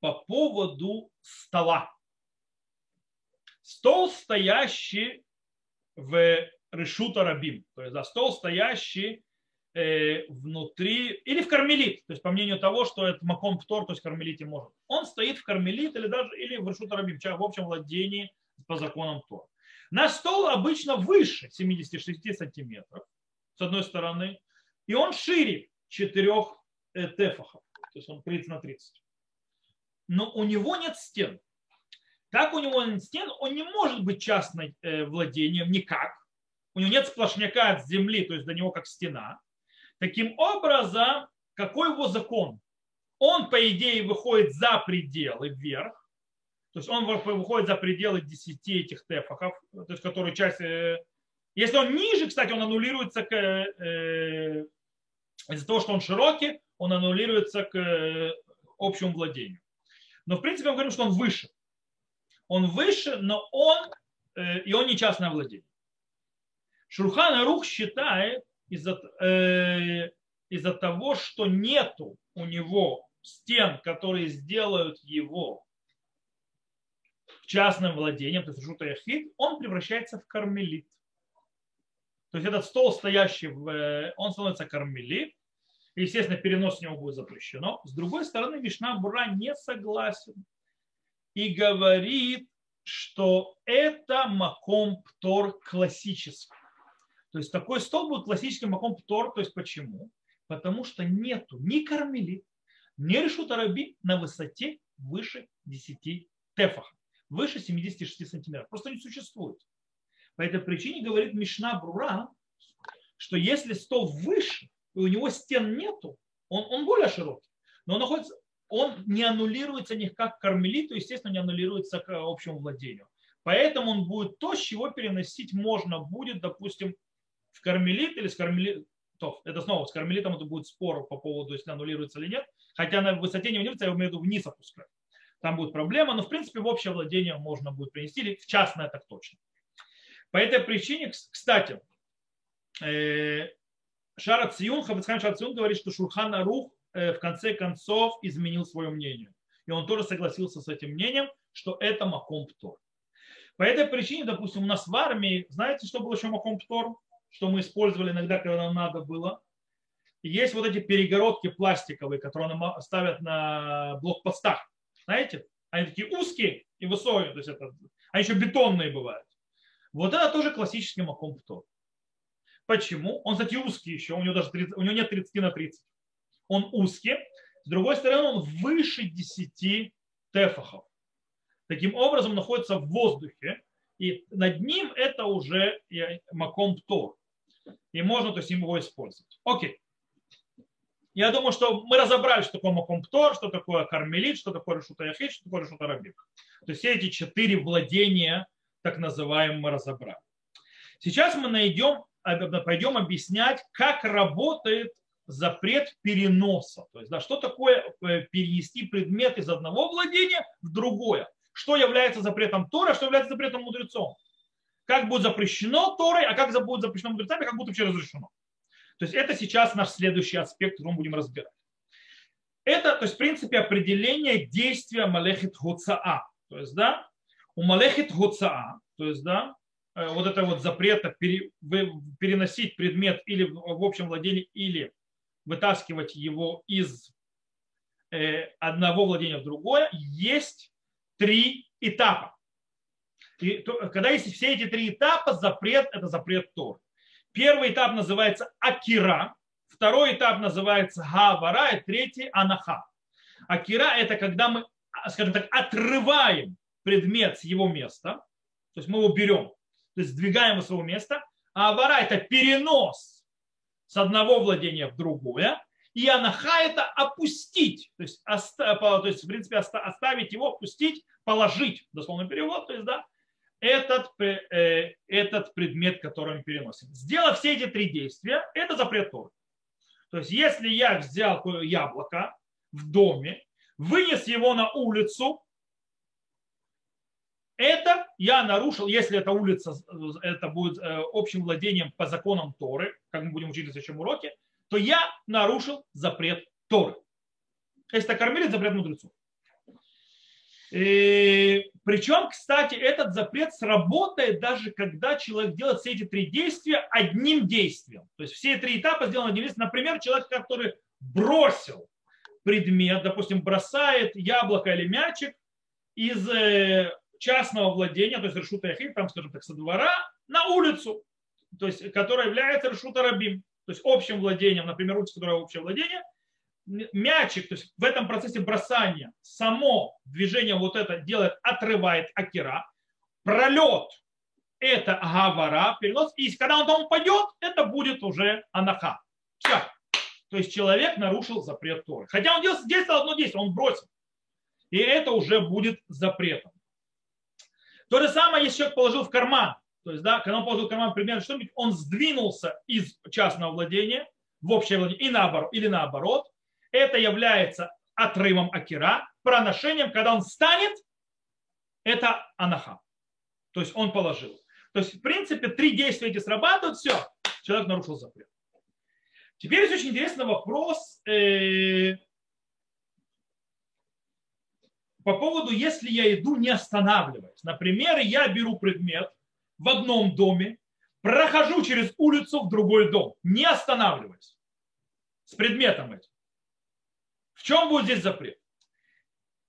по поводу стола. Стол, стоящий в решута рабим, то есть да, стол, стоящий внутри, или в кармелит, то есть по мнению того, что это маком птор, то есть кармелите может. Он стоит в кармелит или даже или в решута в общем владении по законам Тор. На стол обычно выше 76 сантиметров, с одной стороны, и он шире четырех э, тефахов. То есть он 30 на 30. Но у него нет стен. Так у него нет стен, он не может быть частным э, владением никак. У него нет сплошняка от земли, то есть до него как стена. Таким образом, какой его закон? Он, по идее, выходит за пределы вверх. То есть он выходит за пределы 10 этих тефахов, то есть которые часть... Э, если он ниже, кстати, он аннулируется к из-за того, что он широкий, он аннулируется к э, общему владению. Но в принципе мы говорим, что он выше. Он выше, но он, э, и он не частное владение. Шурхан Рух считает из-за э, из того, что нету у него стен, которые сделают его частным владением, то есть Жута Яхид, он превращается в кармелит. То есть этот стол, стоящий, в, э, он становится кармелит. Естественно, перенос с него будет запрещено. С другой стороны, Мишна Бура не согласен и говорит, что это маком птор классический. То есть такой стол будет классическим маком птор. То есть почему? Потому что нету ни кармелит, ни решутараби на высоте выше 10 тефах, выше 76 сантиметров. Просто не существует. По этой причине говорит Мишна Брура, что если стол выше, и у него стен нету, он, он более широкий, но он находится, он не аннулируется ни как кармелиту, естественно, не аннулируется к общему владению. Поэтому он будет то, с чего переносить можно будет, допустим, в кармелит или с кармелит, то, это снова с кармелитом это будет спор по поводу, если аннулируется или нет. Хотя на высоте не аннулируется, я имею в виду вниз опускать. Там будет проблема, но в принципе в общее владение можно будет принести, или в частное так точно. По этой причине, кстати, Шара Циюн, Хабицхайм Шара Циюн говорит, что Шурхан Арух в конце концов изменил свое мнение. И он тоже согласился с этим мнением, что это Маком Птор. По этой причине, допустим, у нас в армии, знаете, что было еще Маком Птор? Что мы использовали иногда, когда нам надо было? Есть вот эти перегородки пластиковые, которые ставят на блокпостах. Знаете? Они такие узкие и высокие. То есть это, они еще бетонные бывают. Вот это тоже классический Маком Птор. Почему? Он, кстати, узкий еще, у него даже 30, у него нет 30 на 30. Он узкий. С другой стороны, он выше 10 тефахов таким образом находится в воздухе, и над ним это уже маком птор. И можно то есть, его использовать. Окей. Я думаю, что мы разобрали, что такое маком птор, что такое кармелит, что такое решута яхид, что такое решута рабик. То есть все эти четыре владения, так называемые, мы разобрали. Сейчас мы найдем, пойдем объяснять, как работает запрет переноса. То есть, да, что такое э, перенести предмет из одного владения в другое что является запретом Тора, что является запретом мудрецом. Как будет запрещено Торой, а как будет запрещено мудрецами, как будет вообще разрешено. То есть это сейчас наш следующий аспект, который мы будем разбирать. Это, то есть, в принципе, определение действия Малехит Хуцаа. То есть, да, у Малехит Хуцаа, то есть, да, э, вот это вот запрета переносить предмет или в общем владении, или вытаскивать его из э, одного владения в другое, есть три этапа. И то, когда есть все эти три этапа, запрет – это запрет Тор. Первый этап называется Акира, второй этап называется Гавара, и третий – Анаха. Акира – это когда мы, скажем так, отрываем предмет с его места, то есть мы его берем, то есть сдвигаем его с его места, а Авара – это перенос с одного владения в другое, и анаха это опустить, то есть, оста, то есть в принципе оставить его, опустить, положить, дословный перевод, то есть да, этот, э, этот предмет, который мы переносим. Сделав все эти три действия, это запрет Торы. То есть если я взял яблоко в доме, вынес его на улицу, это я нарушил, если эта улица, это будет э, общим владением по законам Торы, как мы будем учить в следующем уроке, то я нарушил запрет Торы. Если так кормили, запрет мудрецов. И, причем, кстати, этот запрет сработает даже когда человек делает все эти три действия одним действием. То есть все три этапа сделаны одним действием. Например, человек, который бросил предмет, допустим, бросает яблоко или мячик из э, частного владения, то есть решута яхид, там, скажем так, со двора, на улицу, то есть, которая является решута рабим то есть общим владением, например, улица, которая общее владение, мячик, то есть в этом процессе бросания само движение вот это делает, отрывает акира, пролет это гавара, перенос, и когда он там упадет, это будет уже анаха. Все. То есть человек нарушил запрет Торы. Хотя он делал, действовал одно действие, он бросил. И это уже будет запретом. То же самое, если человек положил в карман то есть, да, когда он положил в карман примерно что-нибудь, он сдвинулся из частного владения в общее владение и наоборот, или наоборот. Это является отрывом акира, проношением, когда он станет, это анаха. То есть он положил. То есть, в принципе, три действия эти срабатывают, все, человек нарушил запрет. Теперь есть очень интересный вопрос э, по поводу, если я иду не останавливаясь. Например, я беру предмет, в одном доме, прохожу через улицу в другой дом, не останавливаясь с предметом этим. В чем будет здесь запрет?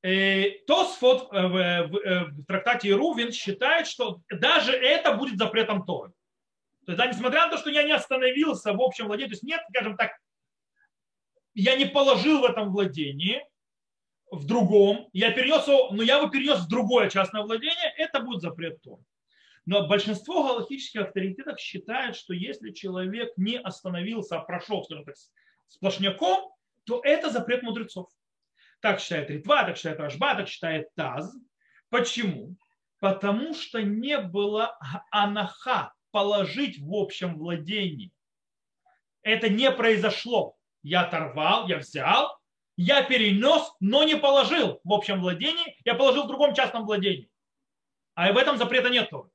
Э, Тосфот в, в, э, в трактате Ирувин считает, что даже это будет запретом Торы. То есть, да, несмотря на то, что я не остановился в общем владении, то есть нет, скажем так, я не положил в этом владении, в другом, я перенес его, но я его перенес в другое частное владение, это будет запрет Торы. Но большинство галактических авторитетов считают, что если человек не остановился, а прошел, скажем так, сплошняком, то это запрет мудрецов. Так считает Ритва, так считает Рашба, так считает Таз. Почему? Потому что не было анаха положить в общем владении. Это не произошло. Я оторвал, я взял, я перенес, но не положил в общем владении, я положил в другом частном владении. А в этом запрета нет тоже.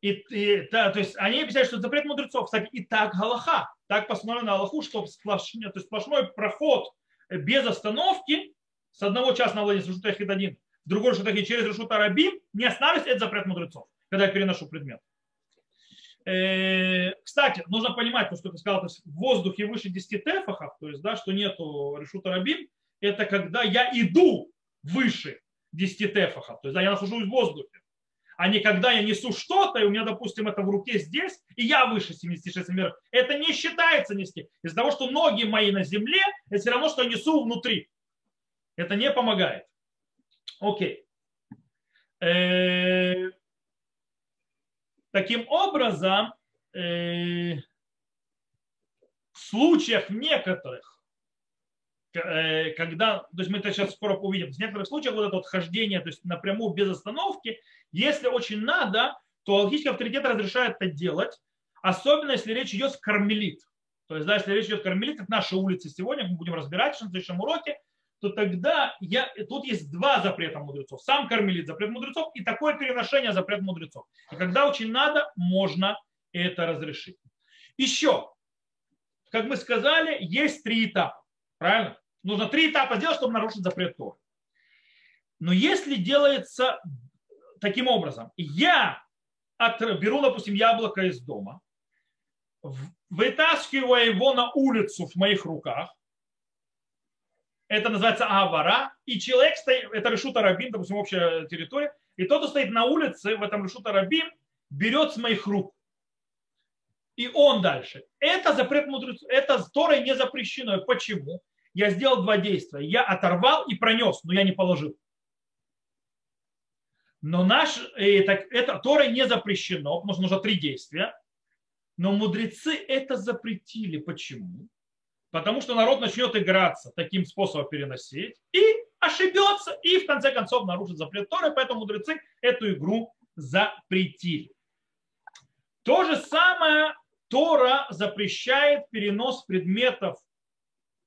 И, и, да, то есть они объясняют, что запрет мудрецов. Кстати, и так Галаха. Так постановлено Аллаху, что сплошной, то есть сплошной проход без остановки с одного частного владения с Решута один в другой Решута через Решута Рабим не останавливается, это запрет мудрецов, когда я переношу предмет. Э, кстати, нужно понимать, то, что ты сказал, то есть в воздухе выше 10 тефахов, то есть, да, что нету решута рабим, это когда я иду выше 10 тефахов, то есть, да, я нахожусь в воздухе, а не когда я несу что-то, и у меня, допустим, это в руке здесь, и я выше 76 метров. Это не считается нести. Из-за того, что ноги мои на земле, это все равно, что я несу внутри. Это не помогает. Окей. Э, Таким образом, э, в случаях некоторых, когда, то есть мы это сейчас скоро увидим, в некоторых случаях вот это вот хождение, то есть напрямую без остановки, если очень надо, то логический авторитет разрешает это делать, особенно если речь идет в кармелит. То есть, да, если речь идет о кармелит, как наши улицы сегодня, мы будем разбирать в следующем уроке, то тогда я, тут есть два запрета мудрецов. Сам кармелит запрет мудрецов и такое переношение запрет мудрецов. И когда очень надо, можно это разрешить. Еще, как мы сказали, есть три этапа. Правильно? Нужно три этапа сделать, чтобы нарушить запрет Торы. Но если делается таким образом, я беру, допустим, яблоко из дома, вытаскиваю его на улицу в моих руках, это называется авара, и человек стоит, это решута рабин, допустим, общая территория, и тот, кто стоит на улице в этом решута рабин, берет с моих рук. И он дальше. Это запрет мудрецов, это с Торой не запрещено. Почему? Я сделал два действия. Я оторвал и пронес, но я не положил. Но наш, это, это Торой не запрещено, потому что нужно три действия. Но мудрецы это запретили. Почему? потому что народ начнет играться таким способом переносить и ошибется, и в конце концов нарушит запрет Торы, поэтому мудрецы эту игру запретили. То же самое Тора запрещает перенос предметов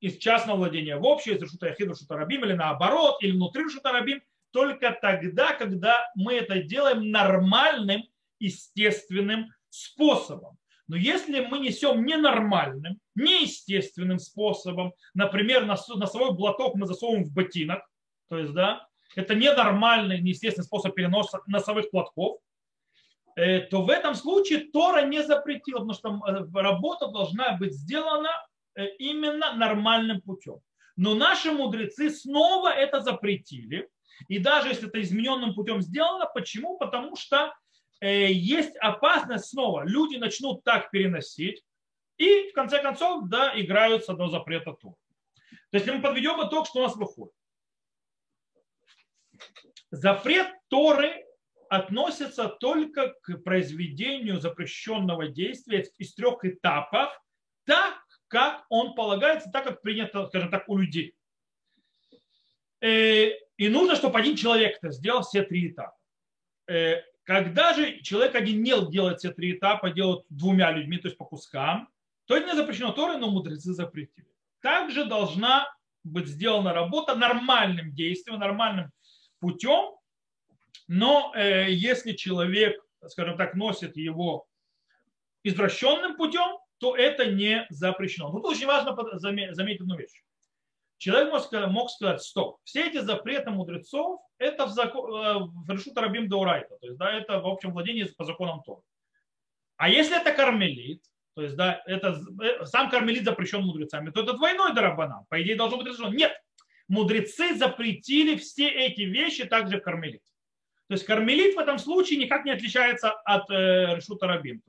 из частного владения в общее, из Решута Яхид, Решута Рабим, или наоборот, или внутри Решута Рабим, только тогда, когда мы это делаем нормальным, естественным способом. Но если мы несем ненормальным, неестественным способом, например, носовой блоток мы засовываем в ботинок, то есть, да, это ненормальный, неестественный способ переноса носовых платков, э, то в этом случае Тора не запретила, потому что э, работа должна быть сделана именно нормальным путем. Но наши мудрецы снова это запретили. И даже если это измененным путем сделано, почему? Потому что Э, есть опасность снова, люди начнут так переносить, и в конце концов, да, играются до запрета Торы. То есть, мы подведем итог, что у нас выходит? Запрет Торы относится только к произведению запрещенного действия из трех этапов, так, как он полагается, так, как принято, скажем так, у людей. Э, и нужно, чтобы один человек это сделал все три этапа. Э, когда же человек один не делает все три этапа, делает двумя людьми, то есть по кускам, то это не запрещено Торой, но мудрецы запретили. Также должна быть сделана работа нормальным действием, нормальным путем, но э, если человек, скажем так, носит его извращенным путем, то это не запрещено. Тут очень важно заметить одну вещь человек мог сказать, мог сказать, стоп, все эти запреты мудрецов, это в, закон, э, в Решута Рабим Даурайта, то есть, да, это в общем владении по законам Тора. А если это кармелит, то есть, да, это э, сам кармелит запрещен мудрецами, то это двойной дарабанан. По идее, должно быть разрешено. Нет, мудрецы запретили все эти вещи также кармелит. То есть кармелит в этом случае никак не отличается от э, решута рабим.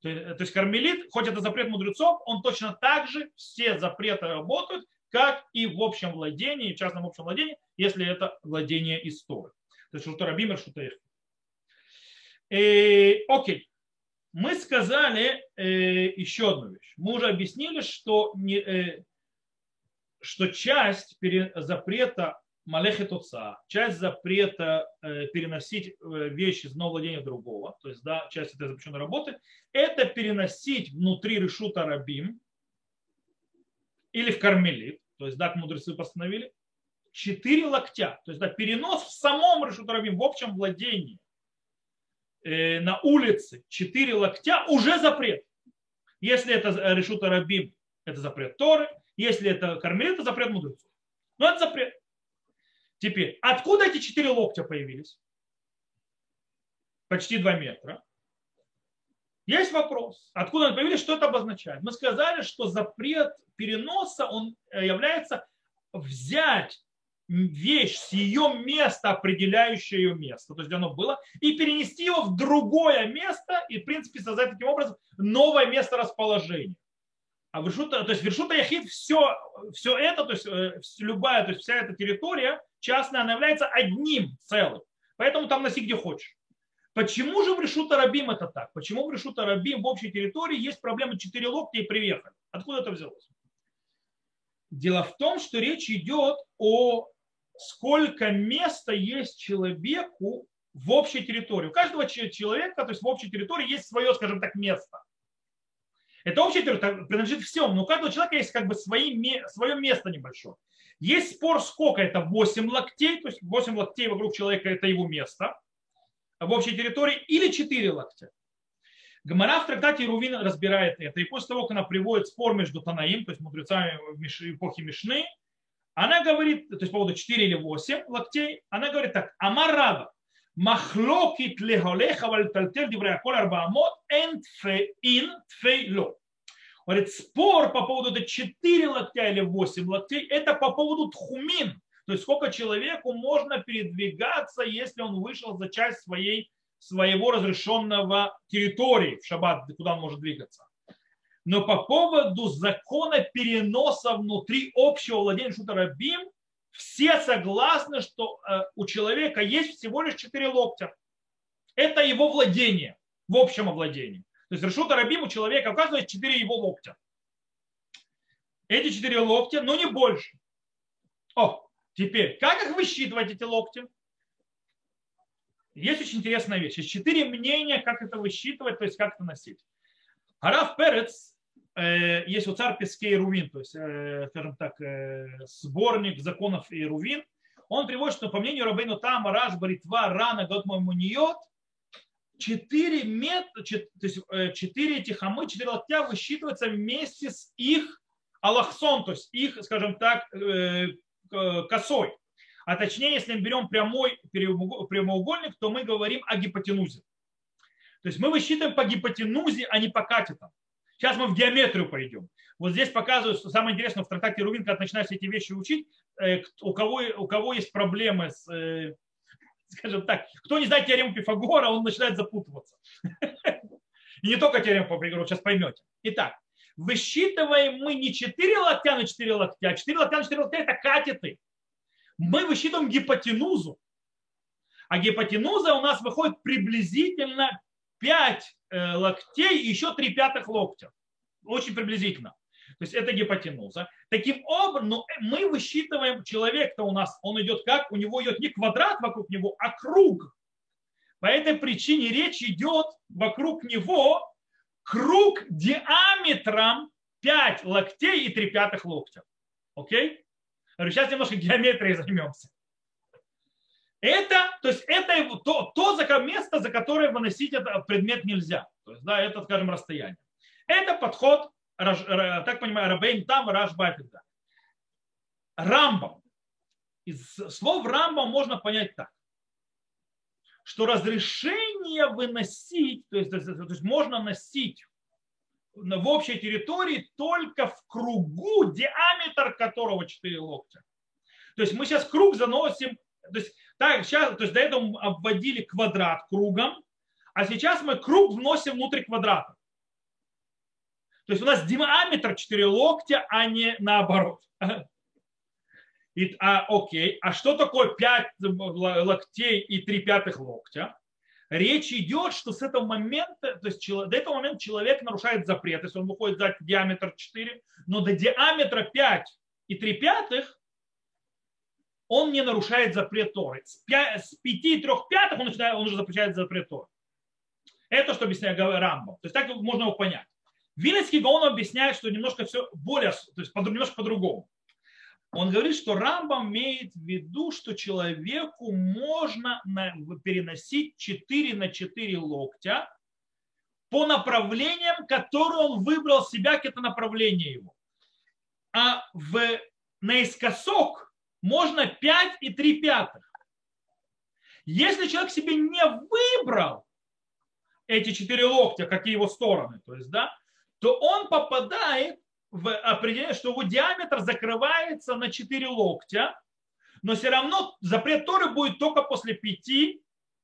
То есть, кармелит, хоть это запрет мудрецов, он точно так же все запреты работают, как и в общем владении, в частном общем владении, если это владение истории. То есть что Рабимер, что э, Окей. Мы сказали э, еще одну вещь. Мы уже объяснили, что, не, э, что часть пере, запрета Малехет Отца, часть запрета э, переносить э, вещи из одного владения в другого, то есть да, часть этой запрещенной работы, это переносить внутри решута рабим, или в кармелит, то есть так мудрецы постановили, четыре локтя, то есть да, перенос в самом решутарабим, в общем владении э, на улице 4 локтя уже запрет. Если это решута рабим, это запрет Торы. Если это кармелит, это запрет мудрецов. Но это запрет. Теперь, откуда эти 4 локтя появились? Почти 2 метра. Есть вопрос, откуда они появились, что это обозначает. Мы сказали, что запрет переноса, он э, является взять вещь с ее места, определяющее ее место, то есть где оно было, и перенести его в другое место и, в принципе, создать таким образом новое место расположения. А вершута, то есть вершута яхид, все, все это, то есть э, любая, то есть вся эта территория частная, она является одним целым. Поэтому там носи где хочешь. Почему же в Решута Рабим это так? Почему в Решута Рабим в общей территории есть проблема 4 локтя и приехали? Откуда это взялось? Дело в том, что речь идет о сколько места есть человеку в общей территории. У каждого человека, то есть в общей территории есть свое, скажем так, место. Это общая территория принадлежит всем, но у каждого человека есть как бы свои, свое место небольшое. Есть спор, сколько это 8 локтей, то есть 8 локтей вокруг человека это его место в общей территории или 4 локтя. Гамара в трактате Рувин разбирает это. И после того, как она приводит спор между Танаим, то есть мудрецами эпохи Мишны, она говорит, то есть по поводу 4 или 8 локтей, она говорит так, Амарава, махлокит лехолеха вальтальтель дивреаколь арбаамот эн ин тфейло. Говорит, спор по поводу это 4 локтя или 8 локтей, это по поводу тхумин, то есть сколько человеку можно передвигаться, если он вышел за часть своей, своего разрешенного территории в шаббат, куда он может двигаться. Но по поводу закона переноса внутри общего владения Шутарабим, все согласны, что э, у человека есть всего лишь четыре локтя. Это его владение, в общем владении. То есть Решута Рабим у человека, оказывается, четыре его локтя. Эти четыре локтя, но не больше. О, Теперь, как их высчитывать, эти локти? Есть очень интересная вещь. Есть четыре мнения, как это высчитывать, то есть как это носить. Араф Перец, есть у царь Песке и Рувин, то есть, э, скажем так, э, сборник законов и Рувин. Он приводит, что по мнению Рабейну Тама, Раш, Баритва, Рана, Готмой Муниот, четыре метра, то есть четыре этих хамы, четыре локтя высчитываются вместе с их аллахсон, то есть их, скажем так, Э, косой. А точнее, если мы берем прямой прямоугольник, то мы говорим о гипотенузе. То есть мы высчитываем по гипотенузе, а не по катетам. Сейчас мы в геометрию пойдем. Вот здесь показывают, что самое интересное в трактате Рувин, когда начинаешь эти вещи учить, э, у кого, у кого есть проблемы с, э, скажем так, кто не знает теорему Пифагора, он начинает запутываться. И не только теорему Пифагора, сейчас поймете. Итак, высчитываем мы не 4 локтя на 4 локтя, а 4 локтя на 4 локтя это катеты. Мы высчитываем гипотенузу. А гипотенуза у нас выходит приблизительно 5 э, локтей и еще 3 пятых локтя. Очень приблизительно. То есть это гипотенуза. Таким образом, ну, мы высчитываем человек-то у нас, он идет как? У него идет не квадрат вокруг него, а круг. По этой причине речь идет вокруг него круг диаметром 5 локтей и 3 пятых локтя. Окей? Сейчас немножко геометрией займемся. Это, то есть это то, то за место, за которое выносить этот предмет нельзя. То есть, да, это, скажем, расстояние. Это подход, так понимаю, Рабейн там, Рашба Рамбам. Из слов Рамбам можно понять так что разрешение выносить, то есть, то есть можно носить в общей территории только в кругу, диаметр которого 4 локтя. То есть мы сейчас круг заносим, то есть, так, сейчас, то есть до этого мы обводили квадрат кругом, а сейчас мы круг вносим внутрь квадрата. То есть у нас диаметр 4 локтя, а не наоборот. И, а, окей, а что такое 5 локтей и 3 пятых локтя? Речь идет, что с этого момента, то есть до этого момента человек нарушает запрет, если он выходит за диаметр 4, но до диаметра 5 и 3 пятых он не нарушает запрет Торы. С 5, с 5 и 3 пятых он, начинает, он уже запрещает запрет Торы. Это что объясняет Рамбо. То есть так можно его понять. Вилецкий Гаон объясняет, что немножко все более, то есть немножко по-другому. Он говорит, что Рамбам имеет в виду, что человеку можно переносить 4 на 4 локтя по направлениям, которые он выбрал себя, это направление его. А в, наискосок можно 5 и 3 пятых. Если человек себе не выбрал эти четыре локтя, какие его стороны, то есть, да, то он попадает в определение, что его диаметр закрывается на 4 локтя, но все равно запрет Торы будет только после 5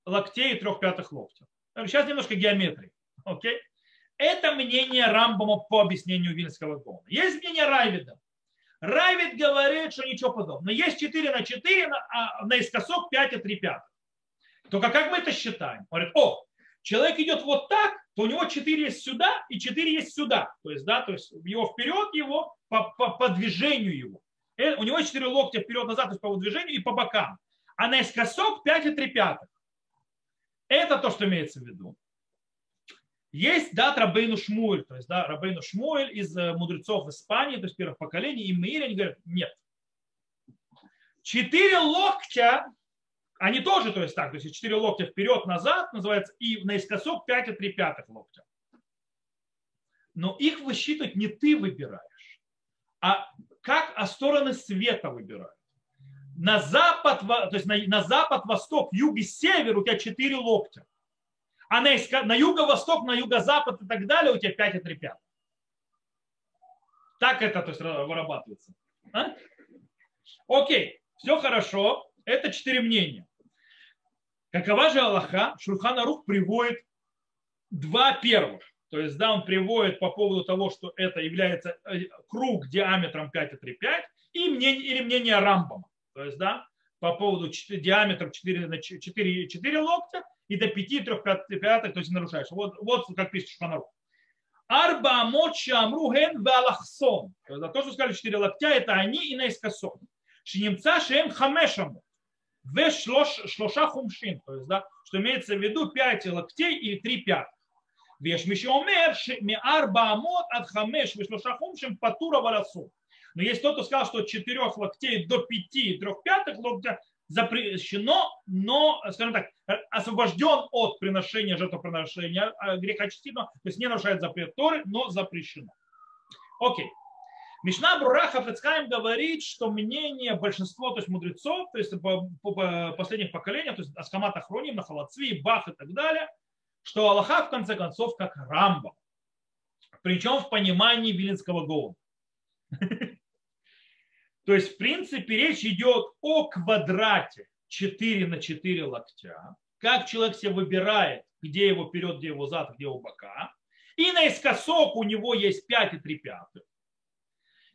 локтей и 3 пятых локтя. Сейчас немножко геометрии. Окей? Это мнение Рамбама по объяснению Вильского Гона. Есть мнение Райвида. Райвид говорит, что ничего подобного. Есть 4 на 4, а наискосок 5 и 3 пятых. Только как мы это считаем? Говорит, о, человек идет вот так, то у него 4 есть сюда и 4 есть сюда. То есть, да, то есть его вперед его по, по, по движению его. Э, у него 4 локтя вперед-назад, то есть по движению и по бокам. А наискосок 5 и 3 пятых. Это то, что имеется в виду. Есть дат Рабейну Шмуэль, то есть да, Рабейну Шмуэль из э, мудрецов Испании, то есть первых поколений, и Мейр, они говорят, нет. Четыре локтя они тоже, то есть так, то есть 4 локтя вперед-назад называется, и наискосок 5 и 3 пятых локтя. Но их высчитывать не ты выбираешь, а как а стороны света выбирают. На запад, то есть на, на запад, восток, юг и север у тебя 4 локтя. А на, на юго-восток, на юго-запад и так далее у тебя 5 и 3 пятых. Так это то есть, вырабатывается. А? Окей, все хорошо. Это четыре мнения. Какова же Аллаха? Шурхана Рух приводит два первых. То есть, да, он приводит по поводу того, что это является э, круг диаметром 5,35 и мнение, или мнение Рамбама. То есть, да, по поводу диаметра 4, на 4, 4 локтя и до 5, 3, 5, 5 то есть нарушаешь. Вот, вот как пишет Шуханарух. Арба амот шамру ген валахсон. То, что сказали 4 локтя, это они и наискосок. Шинемца шем хамешаму в шлоша хумшин, то есть, да, что имеется в виду 5 локтей и 3 пятых. Веш мишомер арба амот от хамеш вешлоша хумшин патура варасу. Но есть тот, кто сказал, что от 4 локтей до 5 и 3 пятых локтя запрещено, но, скажем так, освобожден от приношения жертвоприношения а, греха то есть не нарушает запрет Торы, но запрещено. Окей. Мишна Бураха Фецхайм говорит, что мнение большинства, то есть мудрецов, то есть по, по, по последних поколениях, то есть Аскамат Ахроним, Нахалацви, Бах и так далее, что Аллаха в конце концов как Рамба. Причем в понимании Вилинского Гоуна. То есть, в принципе, речь идет о квадрате 4 на 4 локтя, как человек себе выбирает, где его вперед, где его зад, где его бока. И наискосок у него есть 5 и 3 пятых.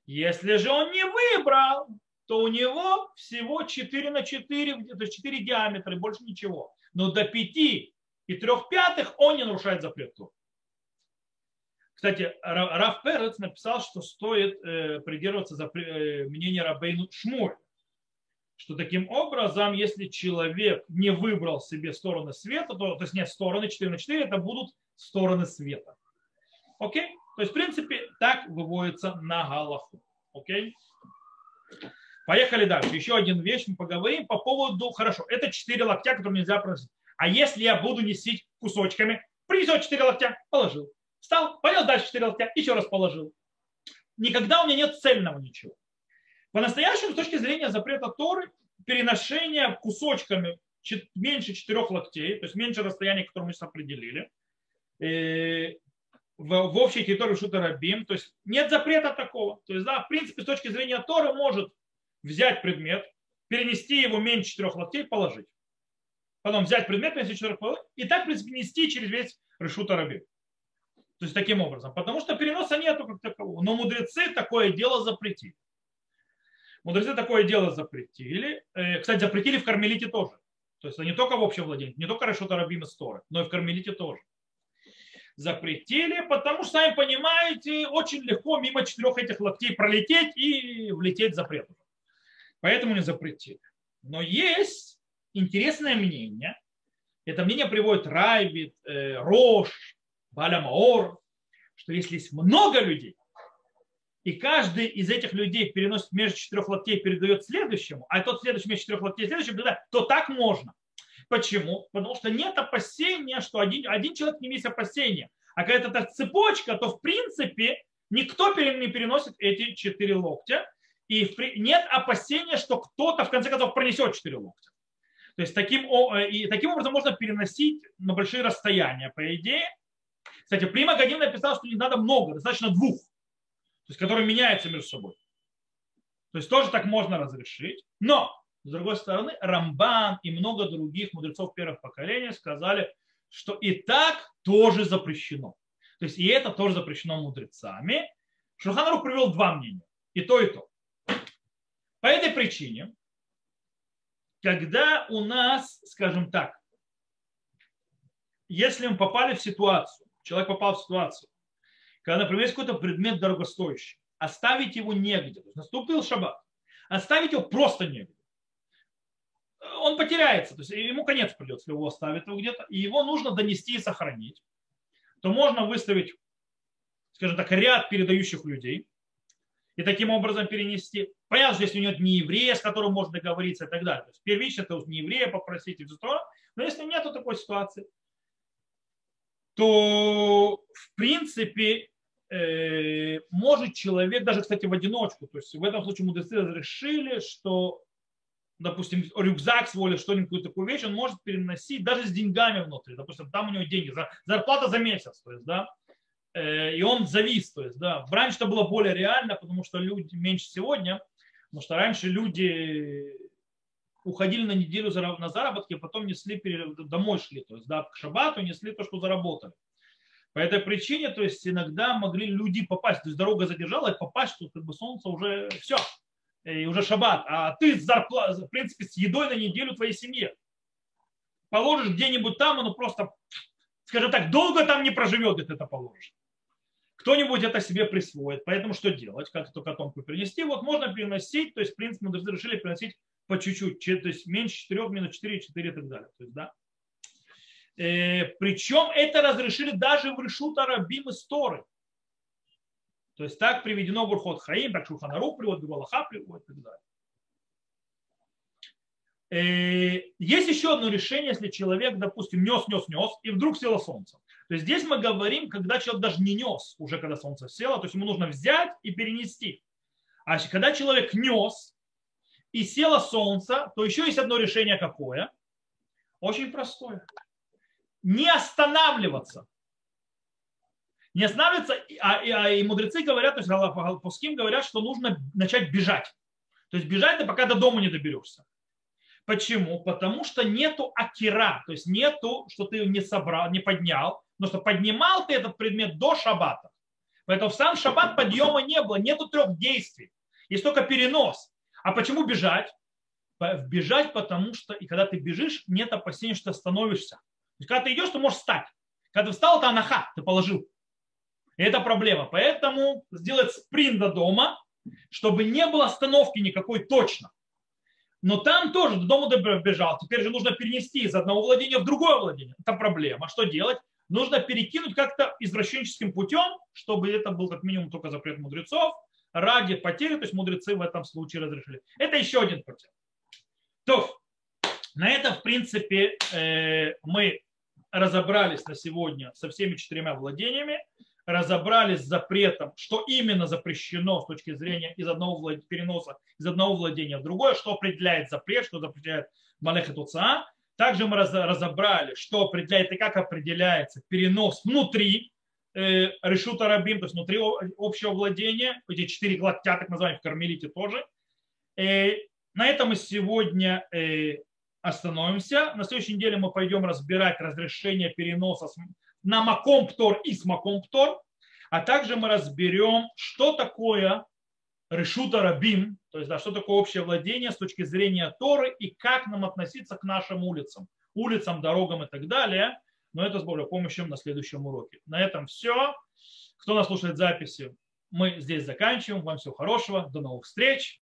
Если же он не выбрал, то у него всего 4 на 4, то есть 4 диаметра и больше ничего. Но до 5 и 3 пятых он не нарушает запрет Кстати, Раф Перец написал, что стоит э, придерживаться за э, мнение Рабейну Шмуль, что таким образом, если человек не выбрал себе стороны света, то, то есть нет стороны 4 на 4, это будут стороны света. Окей? То есть, в принципе, так выводится на Галаху. Окей? Поехали дальше. Еще один вещь мы поговорим по поводу... Хорошо, это 4 локтя, которые нельзя просить. А если я буду нести кусочками, принесет 4 локтя, положил. Встал, понес дальше 4 локтя, еще раз положил. Никогда у меня нет цельного ничего. По-настоящему, с точки зрения запрета Торы, переношение кусочками меньше 4 локтей, то есть меньше расстояния, которое мы сейчас определили, э, в, общей территории Шута Рабим. То есть нет запрета такого. То есть, да, в принципе, с точки зрения Тора может взять предмет, перенести его меньше четырех локтей, положить. Потом взять предмет, перенести четырех локтей, и так, в принципе, нести через весь Решута Рабим. То есть таким образом. Потому что переноса нету как такового. Но мудрецы такое дело запретили. Мудрецы такое дело запретили. Э, кстати, запретили в Кармелите тоже. То есть не только в общем владении, не только Решута Рабим и Сторы, но и в Кармелите тоже запретили, потому что, сами понимаете, очень легко мимо четырех этих локтей пролететь и влететь запрет. Поэтому не запретили. Но есть интересное мнение. Это мнение приводит Райвит, э, Рош, Балямаор, что если есть много людей, и каждый из этих людей переносит между четырех локтей передает следующему, а тот следующий между четырех локтей следующему, тогда, то так можно. Почему? Потому что нет опасения, что один, один человек не имеет опасения. А когда это цепочка, то в принципе никто не переносит эти четыре локтя. И нет опасения, что кто-то в конце концов пронесет четыре локтя. То есть таким, э, и таким образом можно переносить на большие расстояния, по идее. Кстати, Прима Гадин написал, что не надо много, достаточно двух, то есть которые меняются между собой. То есть тоже так можно разрешить. Но, с другой стороны, Рамбан и много других мудрецов первых поколений сказали, что и так тоже запрещено. То есть и это тоже запрещено мудрецами. Шуханрух привел два мнения. И то, и то. По этой причине когда у нас, скажем так, если мы попали в ситуацию, человек попал в ситуацию, когда, например, есть какой-то предмет дорогостоящий, оставить его негде, то наступил шаббат, оставить его просто негде. Он потеряется, то есть ему конец придется, если его оставить его где-то, и его нужно донести и сохранить, то можно выставить, скажем так, ряд передающих людей, и таким образом перенести. Понятно, что если у него не еврея, с которым можно договориться и так далее. То есть первично это не еврея попросить и то. Но если нет такой ситуации, то в принципе э, может человек, даже, кстати, в одиночку, то есть в этом случае мудрецы разрешили, что, допустим, рюкзак свой или что-нибудь, такую вещь, он может переносить даже с деньгами внутри. Допустим, там у него деньги, зарплата за месяц, то есть, да, Э, и он завис. То есть, да, раньше это было более реально, потому что люди меньше сегодня, потому что раньше люди уходили на неделю на заработки, а потом несли домой шли, то есть да, к шабату несли то, что заработали. По этой причине, то есть иногда могли люди попасть, то есть дорога задержалась, попасть, что как бы солнце уже все, и уже шаббат, а ты зарплат, в принципе, с едой на неделю твоей семье. Положишь где-нибудь там, оно просто, скажем так, долго там не проживет, если это положишь кто-нибудь это себе присвоит. Поэтому что делать? Как эту котомку перенести? Вот можно переносить, то есть, в принципе, мы решили переносить по чуть-чуть, то есть меньше 4, минус 4, 4 и так далее. То есть, да. э, причем это разрешили даже в Решута Рабим и Сторы. То есть так приведено в Урхот Хаим, так Шуханарух приводит, Галаха приводит и так далее. Э, есть еще одно решение, если человек, допустим, нес, нес, нес, и вдруг село солнце. То есть здесь мы говорим, когда человек даже не нес, уже когда солнце село, то есть ему нужно взять и перенести. А когда человек нес и село солнце, то еще есть одно решение какое? Очень простое. Не останавливаться. Не останавливаться, а, а, и мудрецы говорят, то есть Пуским говорят, что нужно начать бежать. То есть бежать ты пока до дома не доберешься. Почему? Потому что нету акира, то есть нету, что ты не собрал, не поднял, но что поднимал ты этот предмет до шаббата. Поэтому в сам шаббат подъема не было, нету трех действий. Есть только перенос. А почему бежать? Бежать, потому что, и когда ты бежишь, нет опасения, что ты остановишься. То есть, когда ты идешь, ты можешь встать. Когда ты встал, это анаха, ты положил. И это проблема. Поэтому сделать спринт до дома, чтобы не было остановки никакой точно. Но там тоже до дома добежал. Теперь же нужно перенести из одного владения в другое владение. Это проблема. Что делать? Нужно перекинуть как-то извращенческим путем, чтобы это был как минимум только запрет мудрецов, ради потери, то есть мудрецы в этом случае разрешили. Это еще один путь. То, на этом, в принципе, э, мы разобрались на сегодня со всеми четырьмя владениями разобрались с запретом, что именно запрещено с точки зрения из одного переноса из одного владения в другое, что определяет запрет, что определяет Малеха Туца. Также мы разобрали, что определяет и как определяется перенос внутри решута рабим, то есть внутри общего владения, эти четыре локтя, так называемые в кармелите тоже. Э, на этом мы сегодня э, остановимся. На следующей неделе мы пойдем разбирать разрешение переноса на Маком Птор и с Маком Птор, а также мы разберем, что такое Решута Рабим, то есть да, что такое общее владение с точки зрения Торы и как нам относиться к нашим улицам, улицам, дорогам и так далее. Но это с Божьей помощью на следующем уроке. На этом все. Кто нас слушает записи, мы здесь заканчиваем. Вам всего хорошего. До новых встреч.